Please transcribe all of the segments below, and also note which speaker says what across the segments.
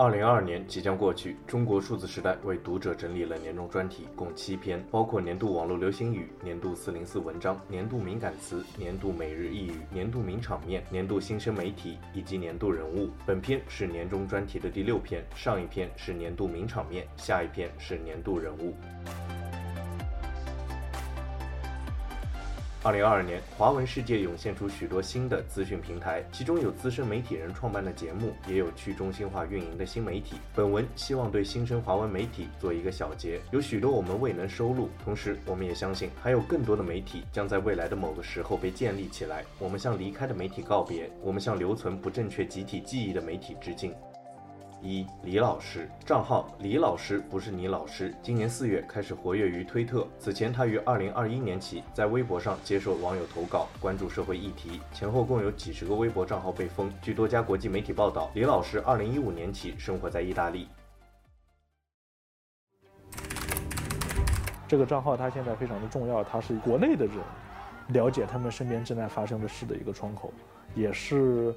Speaker 1: 二零二二年即将过去，中国数字时代为读者整理了年终专题，共七篇，包括年度网络流行语、年度四零四文章、年度敏感词、年度每日一语、年度名场面、年度新生媒体以及年度人物。本篇是年终专题的第六篇，上一篇是年度名场面，下一篇是年度人物。二零二二年，华文世界涌现出许多新的资讯平台，其中有资深媒体人创办的节目，也有去中心化运营的新媒体。本文希望对新生华文媒体做一个小结，有许多我们未能收录，同时我们也相信还有更多的媒体将在未来的某个时候被建立起来。我们向离开的媒体告别，我们向留存不正确集体记忆的媒体致敬。一李老师账号李老师不是你老师，今年四月开始活跃于推特。此前他于二零二一年起在微博上接受网友投稿，关注社会议题，前后共有几十个微博账号被封。据多家国际媒体报道，李老师二零一五年起生活在意大利。
Speaker 2: 这个账号他现在非常的重要，他是国内的人了解他们身边正在发生的事的一个窗口，也是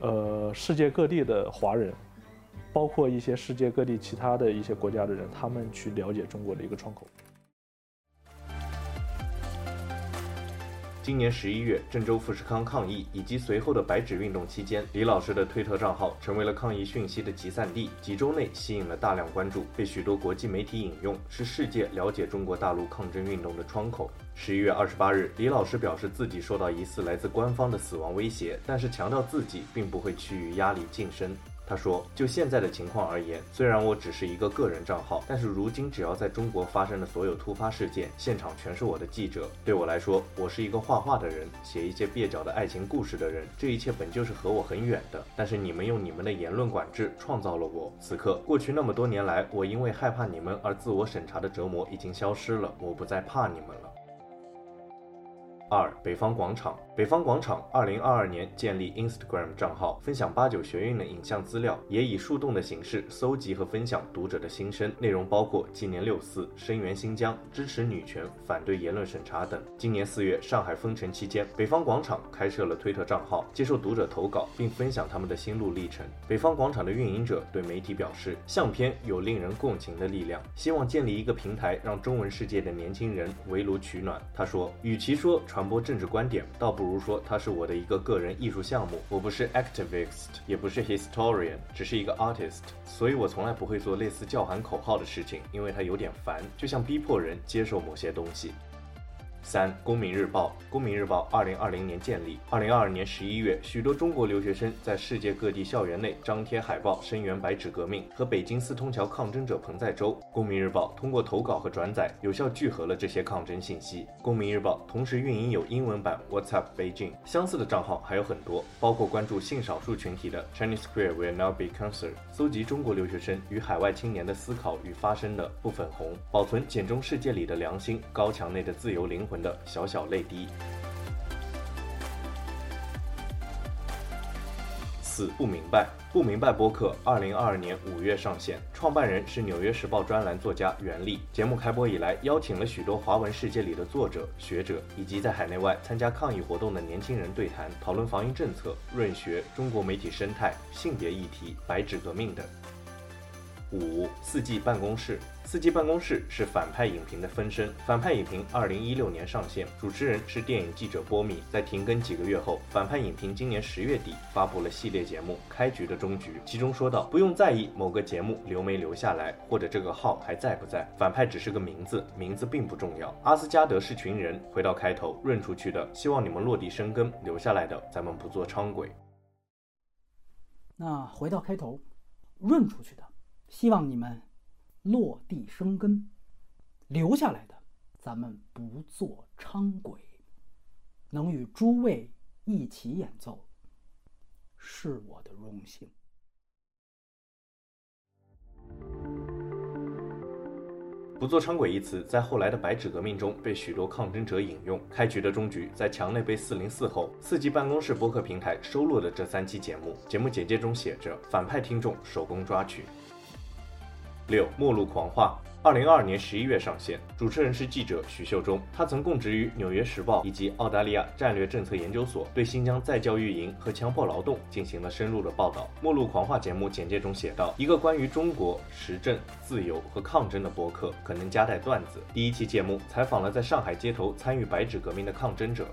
Speaker 2: 呃世界各地的华人。包括一些世界各地其他的一些国家的人，他们去了解中国的一个窗口。
Speaker 1: 今年十一月，郑州富士康抗议以及随后的白纸运动期间，李老师的推特账号成为了抗议讯息的集散地，几周内吸引了大量关注，被许多国际媒体引用，是世界了解中国大陆抗争运动的窗口。十一月二十八日，李老师表示自己受到疑似来自官方的死亡威胁，但是强调自己并不会屈于压力晋升。他说：“就现在的情况而言，虽然我只是一个个人账号，但是如今只要在中国发生的所有突发事件，现场全是我的记者。对我来说，我是一个画画的人，写一些蹩脚的爱情故事的人。这一切本就是和我很远的。但是你们用你们的言论管制创造了我。此刻，过去那么多年来，我因为害怕你们而自我审查的折磨已经消失了，我不再怕你们了。”二北方广场，北方广场二零二二年建立 Instagram 账号，分享八九学运的影像资料，也以树洞的形式搜集和分享读者的心声，内容包括纪念六四、声援新疆、支持女权、反对言论审查等。今年四月，上海封城期间，北方广场开设了推特账号，接受读者投稿，并分享他们的心路历程。北方广场的运营者对媒体表示，相片有令人共情的力量，希望建立一个平台，让中文世界的年轻人围炉取暖。他说，与其说传传播政治观点，倒不如说它是我的一个个人艺术项目。我不是 activist，也不是 historian，只是一个 artist。所以我从来不会做类似叫喊口号的事情，因为它有点烦，就像逼迫人接受某些东西。三，公民日报。公民日报二零二零年建立。二零二二年十一月，许多中国留学生在世界各地校园内张贴海报，声援白纸革命和北京四通桥抗争者彭在洲。公民日报通过投稿和转载，有效聚合了这些抗争信息。公民日报同时运营有英文版 What's Up Beijing。相似的账号还有很多，包括关注性少数群体的 Chinese Queer Will Now Be Censored，搜集中国留学生与海外青年的思考与发声的不粉红，保存简中世界里的良心，高墙内的自由灵魂的小小泪滴。四不明白，不明白播客，二零二二年五月上线，创办人是《纽约时报》专栏作家袁立。节目开播以来，邀请了许多华文世界里的作者、学者，以及在海内外参加抗议活动的年轻人对谈，讨论防疫政策、润学、中国媒体生态、性别议题、白纸革命等。五四季办公室，四季办公室是反派影评的分身。反派影评二零一六年上线，主持人是电影记者波米。在停更几个月后，反派影评今年十月底发布了系列节目《开局的终局》，其中说道：“不用在意某个节目留没留下来，或者这个号还在不在，反派只是个名字，名字并不重要。阿斯加德是群人，回到开头，润出去的，希望你们落地生根；留下来的，咱们不做伥鬼。
Speaker 3: 那回到开头，润出去的。”希望你们落地生根，留下来的，咱们不做伥鬼，能与诸位一起演奏，是我的荣幸。
Speaker 1: 不做伥鬼一词在后来的白纸革命中被许多抗争者引用。开局的终局在墙内被四零四后，四季办公室播客平台收录了这三期节目。节目简介中写着：反派听众手工抓取。六，末路狂话。二零二二年十一月上线，主持人是记者许秀中，他曾供职于《纽约时报》以及澳大利亚战略政策研究所，对新疆再教育营和强迫劳动进行了深入的报道。末路狂话节目简介中写道：“一个关于中国时政、自由和抗争的播客，可能夹带段子。第一期节目采访了在上海街头参与白纸革命的抗争者。”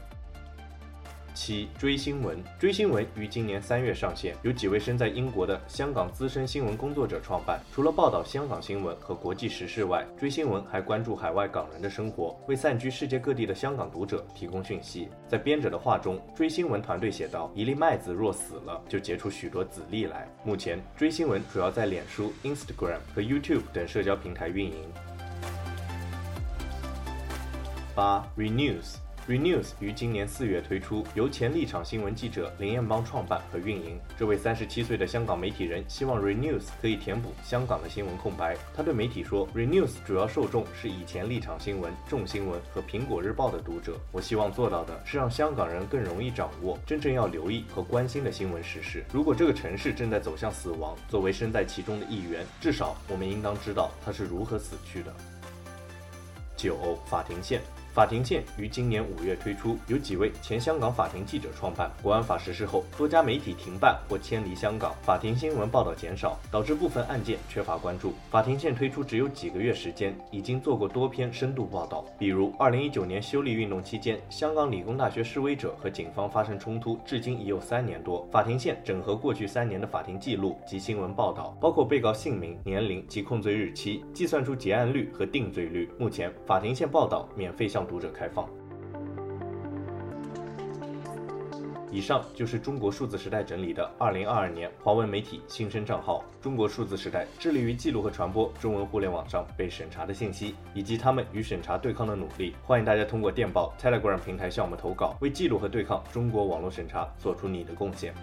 Speaker 1: 七追新闻，追新闻于今年三月上线，由几位身在英国的香港资深新闻工作者创办。除了报道香港新闻和国际时事外，追新闻还关注海外港人的生活，为散居世界各地的香港读者提供讯息。在编者的话中，追新闻团队写道：“一粒麦子若死了，就结出许多籽粒来。”目前，追新闻主要在脸书、Instagram 和 YouTube 等社交平台运营。八 Renews。ReNews 于今年四月推出，由前立场新闻记者林彦邦创办和运营。这位三十七岁的香港媒体人希望 ReNews 可以填补香港的新闻空白。他对媒体说：“ReNews 主要受众是以前立场新闻、众新闻和苹果日报的读者。我希望做到的是让香港人更容易掌握真正要留意和关心的新闻时事。如果这个城市正在走向死亡，作为身在其中的一员，至少我们应当知道它是如何死去的。”九法庭线。法庭线于今年五月推出，由几位前香港法庭记者创办。国安法实施后，多家媒体停办或迁离香港，法庭新闻报道减少，导致部分案件缺乏关注。法庭线推出只有几个月时间，已经做过多篇深度报道，比如二零一九年修例运动期间，香港理工大学示威者和警方发生冲突，至今已有三年多。法庭线整合过去三年的法庭记录及新闻报道，包括被告姓名、年龄及控罪日期，计算出结案率和定罪率。目前，法庭线报道免费向读者开放。以上就是中国数字时代整理的二零二二年华文媒体新生账号“中国数字时代”，致力于记录和传播中文互联网上被审查的信息，以及他们与审查对抗的努力。欢迎大家通过电报 Telegram 平台向我们投稿，为记录和对抗中国网络审查做出你的贡献。